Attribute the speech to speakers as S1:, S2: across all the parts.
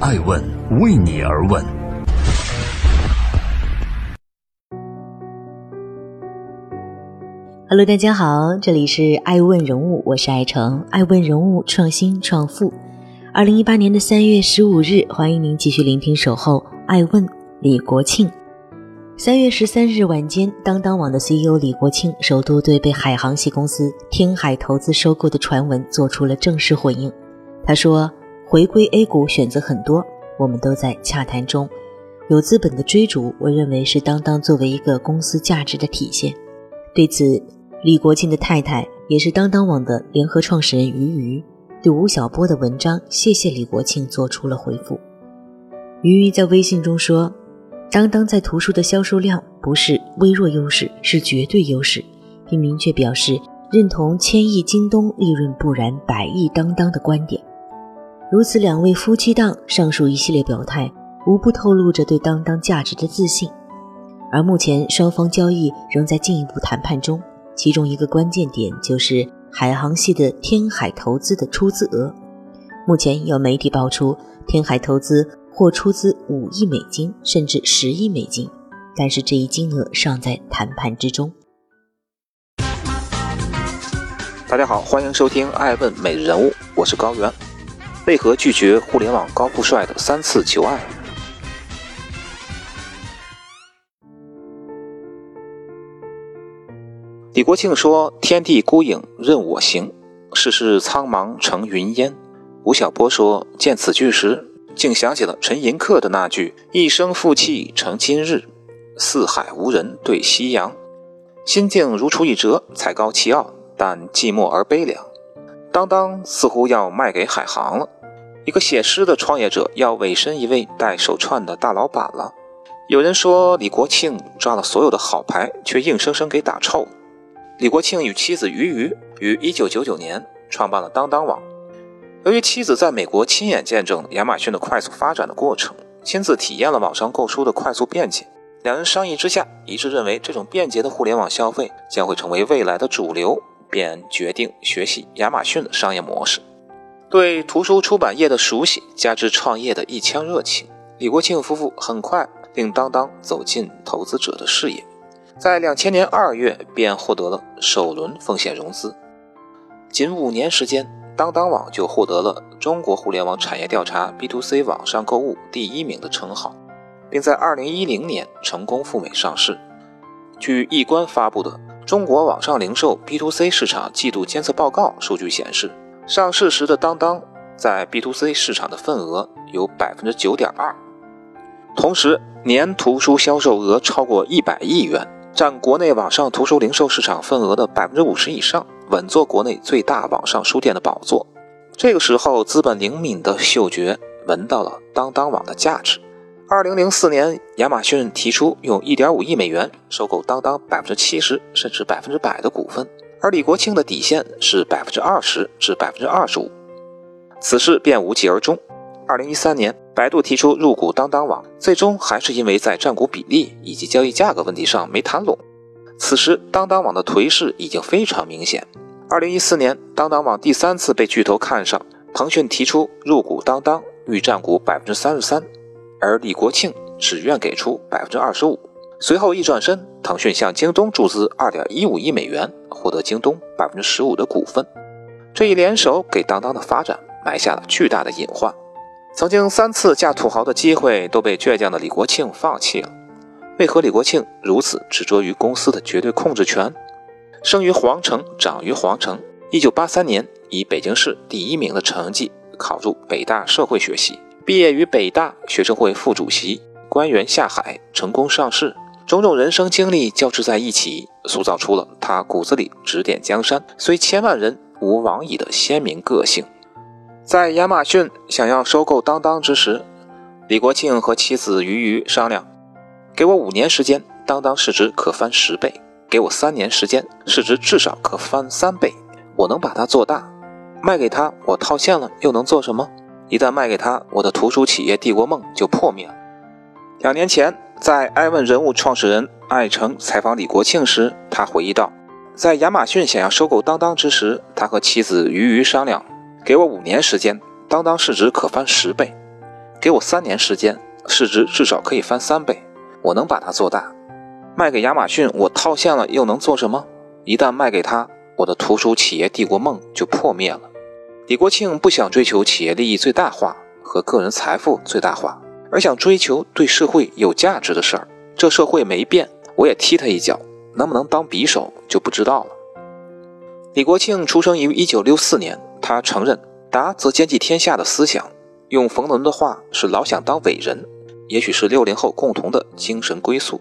S1: 爱问为你而问。
S2: Hello，大家好，这里是爱问人物，我是爱成，爱问人物创新创富。二零一八年的三月十五日，欢迎您继续聆听守候爱问李国庆。三月十三日晚间，当当网的 CEO 李国庆首度对被海航系公司天海投资收购的传闻做出了正式回应。他说：“回归 A 股选择很多，我们都在洽谈中。有资本的追逐，我认为是当当作为一个公司价值的体现。”对此，李国庆的太太也是当当网的联合创始人于瑜，对吴晓波的文章谢谢李国庆做出了回复。于瑜在微信中说：“当当在图书的销售量不是微弱优势，是绝对优势，并明确表示认同千亿京东利润不然百亿当当的观点。”如此两位夫妻档上述一系列表态，无不透露着对当当价值的自信。而目前双方交易仍在进一步谈判中。其中一个关键点就是海航系的天海投资的出资额。目前有媒体爆出，天海投资或出资五亿美金，甚至十亿美金，但是这一金额尚在谈判之中。
S3: 大家好，欢迎收听《爱问每日人物》，我是高原。为何拒绝互联网高富帅的三次求爱？李国庆说：“天地孤影任我行，世事苍茫成云烟。”吴晓波说：“见此句时，竟想起了陈寅恪的那句‘一生负气成今日，四海无人对夕阳’，心境如出一辙，才高气傲，但寂寞而悲凉。当当似乎要卖给海航了，一个写诗的创业者要委身一位戴手串的大老板了。有人说李国庆抓了所有的好牌，却硬生生给打臭。”李国庆与妻子俞渝于1999年创办了当当网。由于妻子在美国亲眼见证亚马逊的快速发展的过程，亲自体验了网上购书的快速便捷，两人商议之下一致认为这种便捷的互联网消费将会成为未来的主流，便决定学习亚马逊的商业模式。对图书出版业的熟悉，加之创业的一腔热情，李国庆夫妇很快令当当走进投资者的视野。在两千年二月便获得了首轮风险融资，仅五年时间，当当网就获得了中国互联网产业调查 B to C 网上购物第一名的称号，并在二零一零年成功赴美上市。据易观发布的《中国网上零售 B to C 市场季度监测报告》数据显示，上市时的当当在 B to C 市场的份额有百分之九点二，同时年图书销售额超过一百亿元。占国内网上图书零售市场份额的百分之五十以上，稳坐国内最大网上书店的宝座。这个时候，资本灵敏的嗅觉闻到了当当网的价值。二零零四年，亚马逊提出用一点五亿美元收购当当百分之七十甚至百分之百的股份，而李国庆的底线是百分之二十至百分之二十五。此事便无疾而终。二零一三年，百度提出入股当当网，最终还是因为在占股比例以及交易价格问题上没谈拢。此时，当当网的颓势已经非常明显。二零一四年，当当网第三次被巨头看上，腾讯提出入股当当，欲占股百分之三十三，而李国庆只愿给出百分之二十五。随后一转身，腾讯向京东注资二点一五亿美元，获得京东百分之十五的股份。这一联手给当当的发展埋下了巨大的隐患。曾经三次嫁土豪的机会都被倔强的李国庆放弃了，为何李国庆如此执着于公司的绝对控制权？生于皇城，长于皇城。一九八三年以北京市第一名的成绩考入北大社会学系，毕业于北大学生会副主席，官员下海，成功上市，种种人生经历交织在一起，塑造出了他骨子里指点江山，虽千万人吾往矣的鲜明个性。在亚马逊想要收购当当之时，李国庆和妻子俞渝商量：“给我五年时间，当当市值可翻十倍；给我三年时间，市值至少可翻三倍。我能把它做大，卖给他，我套现了又能做什么？一旦卖给他，我的图书企业帝国梦就破灭了。”两年前，在艾问人物创始人艾诚采访李国庆时，他回忆道：“在亚马逊想要收购当当之时，他和妻子鱼鱼商量。”给我五年时间，当当市值可翻十倍。给我三年时间，市值至少可以翻三倍，我能把它做大。卖给亚马逊，我套现了又能做什么？一旦卖给他，我的图书企业帝国梦就破灭了。李国庆不想追求企业利益最大化和个人财富最大化，而想追求对社会有价值的事儿。这社会没变，我也踢他一脚，能不能当匕首就不知道了。李国庆出生于一九六四年，他承认“达则兼济天下”的思想，用冯仑的话是“老想当伟人”，也许是六零后共同的精神归宿。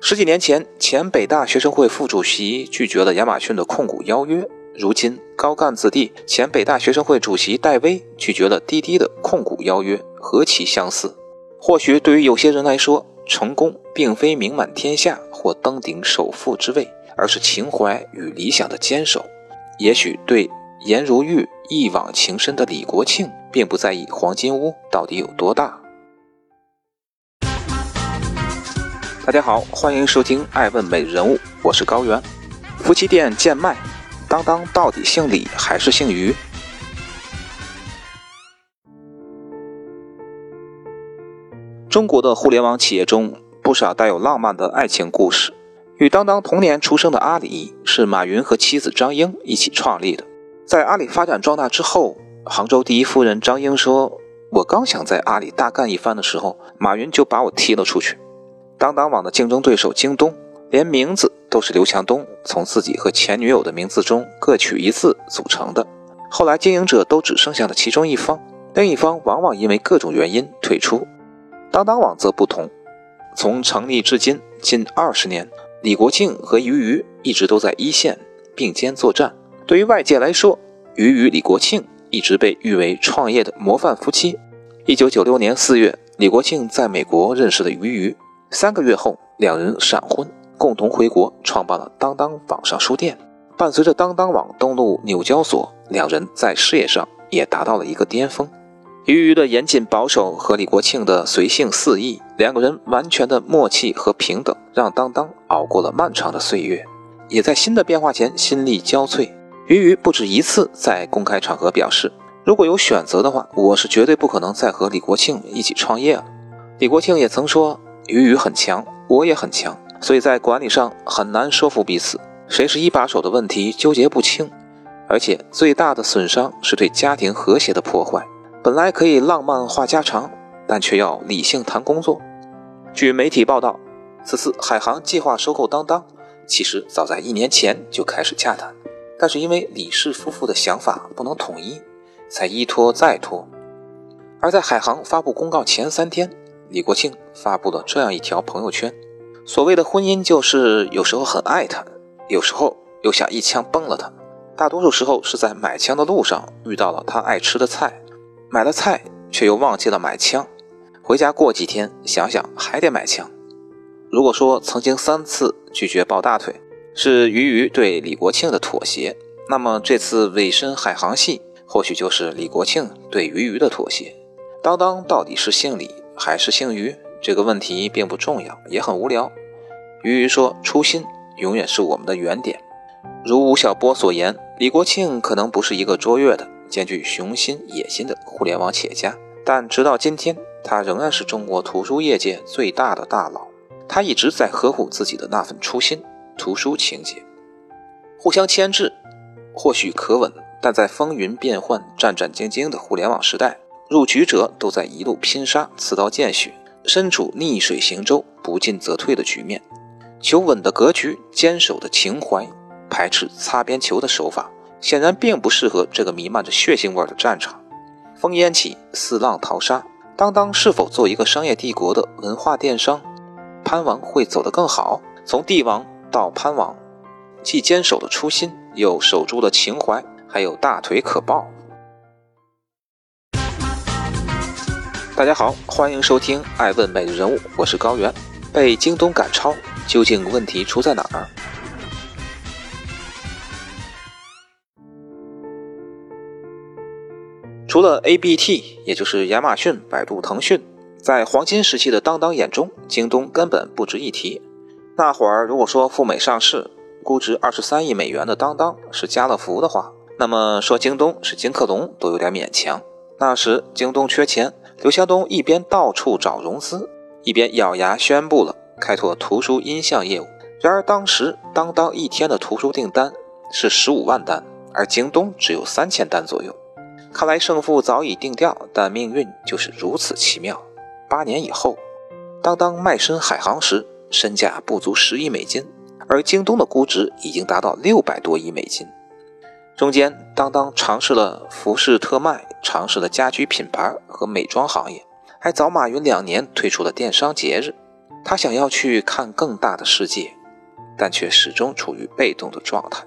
S3: 十几年前，前北大学生会副主席拒绝了亚马逊的控股邀约。如今，高干子弟前北大学生会主席戴威拒绝了滴滴的控股邀约，何其相似！或许对于有些人来说，成功并非名满天下或登顶首富之位，而是情怀与理想的坚守。也许对颜如玉一往情深的李国庆，并不在意黄金屋到底有多大。大家好，欢迎收听《爱问美人物》，我是高原。夫妻店贱卖。当当到底姓李还是姓于？中国的互联网企业中，不少带有浪漫的爱情故事。与当当同年出生的阿里，是马云和妻子张英一起创立的。在阿里发展壮大之后，杭州第一夫人张英说：“我刚想在阿里大干一番的时候，马云就把我踢了出去。”当当网的竞争对手京东。连名字都是刘强东从自己和前女友的名字中各取一字组成的。后来经营者都只剩下了其中一方，另一方往往因为各种原因退出。当当网则不同，从成立至今近二十年，李国庆和俞渝一直都在一线并肩作战。对于外界来说，俞渝、李国庆一直被誉为创业的模范夫妻。一九九六年四月，李国庆在美国认识了俞渝，三个月后，两人闪婚。共同回国创办了当当网上书店。伴随着当当网登陆纽交所，两人在事业上也达到了一个巅峰。俞渝的严谨保守和李国庆的随性肆意，两个人完全的默契和平等，让当当熬过了漫长的岁月，也在新的变化前心力交瘁。俞渝不止一次在公开场合表示，如果有选择的话，我是绝对不可能再和李国庆一起创业了。李国庆也曾说，俞渝很强，我也很强。所以在管理上很难说服彼此，谁是一把手的问题纠结不清，而且最大的损伤是对家庭和谐的破坏。本来可以浪漫话家常，但却要理性谈工作。据媒体报道，此次海航计划收购当当，其实早在一年前就开始洽谈，但是因为李氏夫妇的想法不能统一，才一拖再拖。而在海航发布公告前三天，李国庆发布了这样一条朋友圈。所谓的婚姻，就是有时候很爱他，有时候又想一枪崩了他。大多数时候是在买枪的路上遇到了他爱吃的菜，买了菜却又忘记了买枪，回家过几天想想还得买枪。如果说曾经三次拒绝抱大腿是俞渝对李国庆的妥协，那么这次委身海航系或许就是李国庆对俞渝的妥协。当当到底是姓李还是姓俞？这个问题并不重要，也很无聊。俞渝说：“初心永远是我们的原点。”如吴晓波所言，李国庆可能不是一个卓越的、兼具雄心野心的互联网企业家，但直到今天，他仍然是中国图书业界最大的大佬。他一直在呵护自己的那份初心——图书情结。互相牵制，或许可稳，但在风云变幻、战战兢兢的互联网时代，入局者都在一路拼杀，刺刀见血。身处逆水行舟、不进则退的局面，求稳的格局、坚守的情怀、排斥擦边球的手法，显然并不适合这个弥漫着血腥味的战场。烽烟起，四浪淘沙，当当是否做一个商业帝国的文化电商？潘王会走得更好？从帝王到潘王，既坚守了初心，又守住了情怀，还有大腿可抱。大家好，欢迎收听《爱问美人物》，我是高原。被京东赶超，究竟问题出在哪儿？除了 ABT，也就是亚马逊、百度、腾讯，在黄金时期的当当眼中，京东根本不值一提。那会儿，如果说赴美上市，估值二十三亿美元的当当是家乐福的话，那么说京东是金客隆都有点勉强。那时京东缺钱。刘强东一边到处找融资，一边咬牙宣布了开拓图书音像业务。然而当时当当一天的图书订单是十五万单，而京东只有三千单左右。看来胜负早已定调，但命运就是如此奇妙。八年以后，当当卖身海航时，身价不足十亿美金，而京东的估值已经达到六百多亿美金。中间，当当尝试了服饰特卖，尝试了家居品牌和美妆行业，还早马云两年推出了电商节日。他想要去看更大的世界，但却始终处于被动的状态。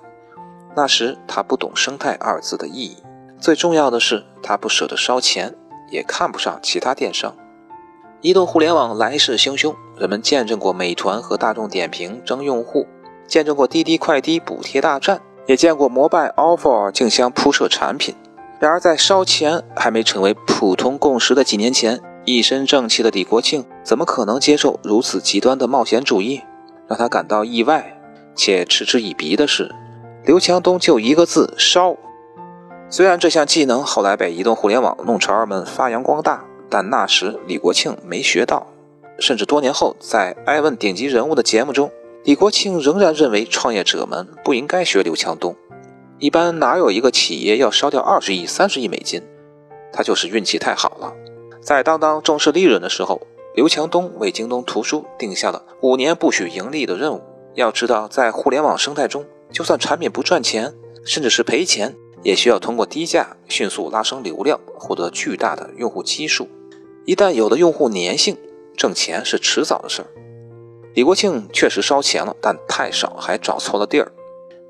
S3: 那时他不懂“生态”二字的意义，最重要的是他不舍得烧钱，也看不上其他电商。移动互联网来势汹汹，人们见证过美团和大众点评争用户，见证过滴滴快滴补贴大战，也见过摩拜、offer 竞相铺设产品。然而，在烧钱还没成为普通共识的几年前，一身正气的李国庆怎么可能接受如此极端的冒险主义？让他感到意外且嗤之以鼻的是，刘强东就一个字：烧。虽然这项技能后来被移动互联网弄潮儿们发扬光大。但那时李国庆没学到，甚至多年后在《爱问顶级人物》的节目中，李国庆仍然认为创业者们不应该学刘强东。一般哪有一个企业要烧掉二十亿、三十亿美金？他就是运气太好了。在当当重视利润的时候，刘强东为京东图书定下了五年不许盈利的任务。要知道，在互联网生态中，就算产品不赚钱，甚至是赔钱，也需要通过低价迅速拉升流量，获得巨大的用户基数。一旦有了用户粘性，挣钱是迟早的事儿。李国庆确实烧钱了，但太少，还找错了地儿。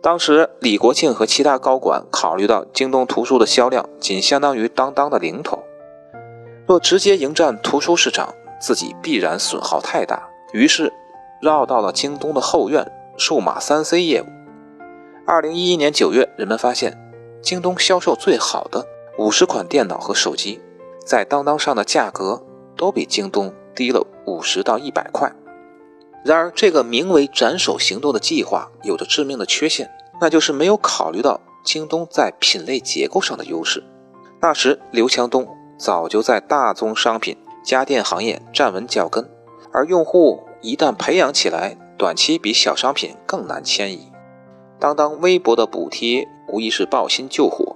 S3: 当时，李国庆和其他高管考虑到京东图书的销量仅相当于当当的零头，若直接迎战图书市场，自己必然损耗太大，于是绕到了京东的后院——数码三 C 业务。二零一一年九月，人们发现，京东销售最好的五十款电脑和手机。在当当上的价格都比京东低了五十到一百块。然而，这个名为“斩首行动”的计划有着致命的缺陷，那就是没有考虑到京东在品类结构上的优势。那时，刘强东早就在大宗商品家电行业站稳脚跟，而用户一旦培养起来，短期比小商品更难迁移。当当微薄的补贴无疑是抱薪救火。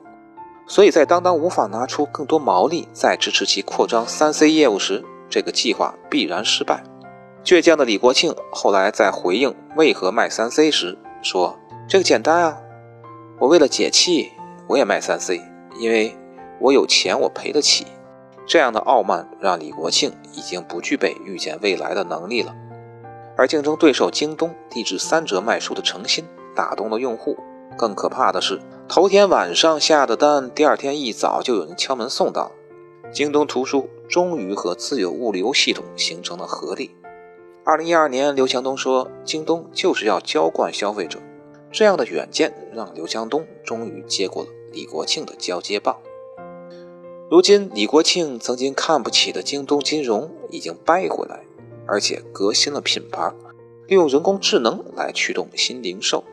S3: 所以在当当无法拿出更多毛利，再支持其扩张三 C 业务时，这个计划必然失败。倔强的李国庆后来在回应为何卖三 C 时说：“这个简单啊，我为了解气，我也卖三 C，因为我有钱，我赔得起。”这样的傲慢让李国庆已经不具备预见未来的能力了。而竞争对手京东低至三折卖书的诚心打动了用户。更可怕的是。头天晚上下的单，第二天一早就有人敲门送到。京东图书终于和自有物流系统形成了合力。二零一二年，刘强东说：“京东就是要浇灌消费者。”这样的远见让刘强东终于接过了李国庆的交接棒。如今，李国庆曾经看不起的京东金融已经掰回来，而且革新了品牌，利用人工智能来驱动新零售。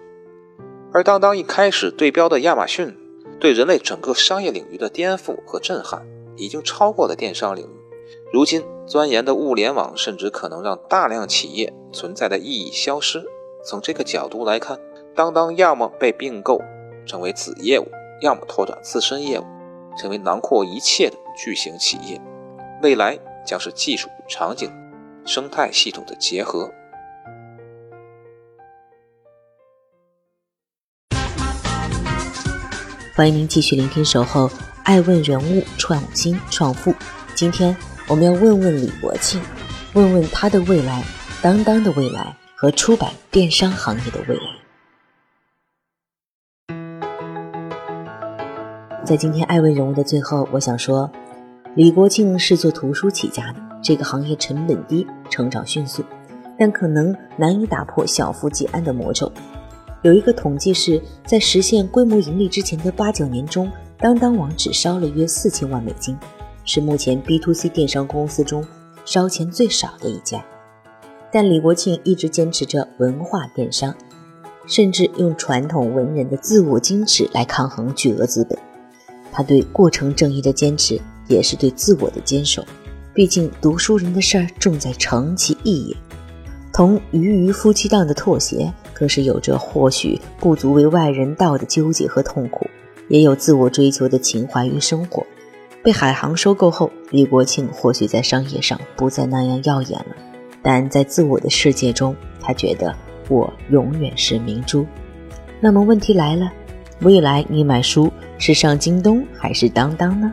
S3: 而当当一开始对标的亚马逊，对人类整个商业领域的颠覆和震撼，已经超过了电商领域。如今钻研的物联网，甚至可能让大量企业存在的意义消失。从这个角度来看，当当要么被并购成为子业务，要么拓展自身业务，成为囊括一切的巨型企业。未来将是技术、场景、生态系统的结合。
S2: 欢迎您继续聆听《守候爱问人物创新创富》。今天我们要问问李国庆，问问他的未来、当当的未来和出版电商行业的未来。在今天爱问人物的最后，我想说，李国庆是做图书起家的，这个行业成本低，成长迅速，但可能难以打破小富即安的魔咒。有一个统计是在实现规模盈利之前的八九年中，当当网只烧了约四千万美金，是目前 B to C 电商公司中烧钱最少的一家。但李国庆一直坚持着文化电商，甚至用传统文人的自我矜持来抗衡巨额资本。他对过程正义的坚持，也是对自我的坚守。毕竟读书人的事儿重在诚其意也。同鱼鱼夫妻档的妥协，更是有着或许不足为外人道的纠结和痛苦，也有自我追求的情怀与生活。被海航收购后，李国庆或许在商业上不再那样耀眼了，但在自我的世界中，他觉得我永远是明珠。那么问题来了，未来你买书是上京东还是当当呢？